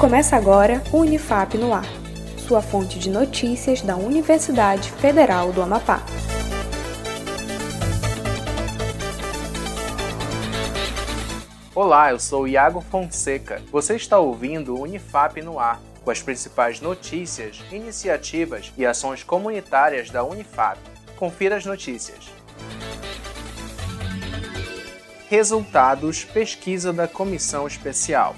Começa agora o Unifap no Ar, sua fonte de notícias da Universidade Federal do Amapá. Olá, eu sou Iago Fonseca. Você está ouvindo o Unifap no Ar, com as principais notícias, iniciativas e ações comunitárias da Unifap. Confira as notícias. Resultados pesquisa da Comissão Especial.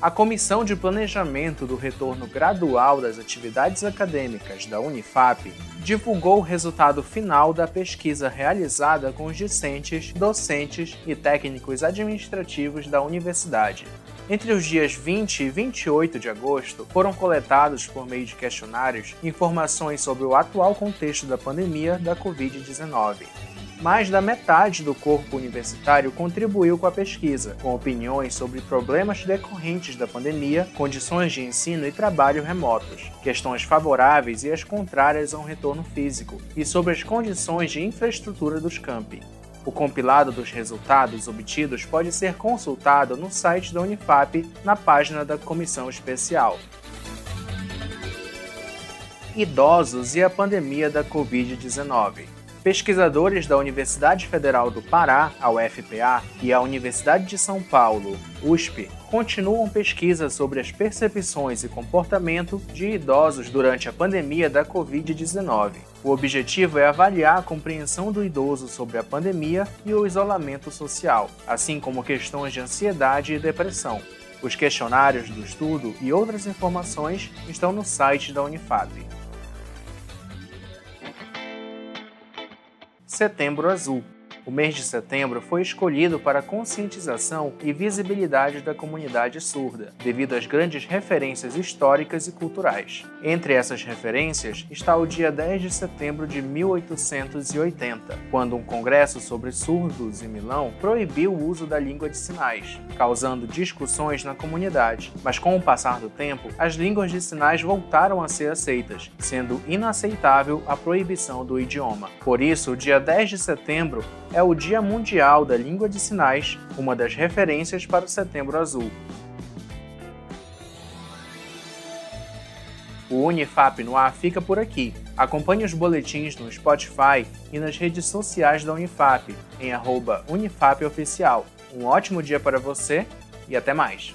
A Comissão de Planejamento do Retorno Gradual das Atividades Acadêmicas da Unifap divulgou o resultado final da pesquisa realizada com os discentes, docentes e técnicos administrativos da universidade. Entre os dias 20 e 28 de agosto, foram coletados, por meio de questionários, informações sobre o atual contexto da pandemia da Covid-19 mais da metade do corpo universitário contribuiu com a pesquisa, com opiniões sobre problemas decorrentes da pandemia, condições de ensino e trabalho remotos, questões favoráveis e as contrárias a um retorno físico, e sobre as condições de infraestrutura dos campi. O compilado dos resultados obtidos pode ser consultado no site da Unifap, na página da Comissão Especial. Idosos e a pandemia da Covid-19. Pesquisadores da Universidade Federal do Pará, a UFPA, e a Universidade de São Paulo, USP, continuam pesquisas sobre as percepções e comportamento de idosos durante a pandemia da Covid-19. O objetivo é avaliar a compreensão do idoso sobre a pandemia e o isolamento social, assim como questões de ansiedade e depressão. Os questionários do estudo e outras informações estão no site da Unifab. Setembro Azul. O mês de setembro foi escolhido para conscientização e visibilidade da comunidade surda, devido às grandes referências históricas e culturais. Entre essas referências está o dia 10 de setembro de 1880, quando um congresso sobre surdos em Milão proibiu o uso da língua de sinais, causando discussões na comunidade. Mas com o passar do tempo, as línguas de sinais voltaram a ser aceitas, sendo inaceitável a proibição do idioma. Por isso, o dia 10 de setembro é o Dia Mundial da Língua de Sinais, uma das referências para o Setembro Azul. O Unifap no ar fica por aqui. Acompanhe os boletins no Spotify e nas redes sociais da Unifap, em @unifapoficial. Um ótimo dia para você e até mais!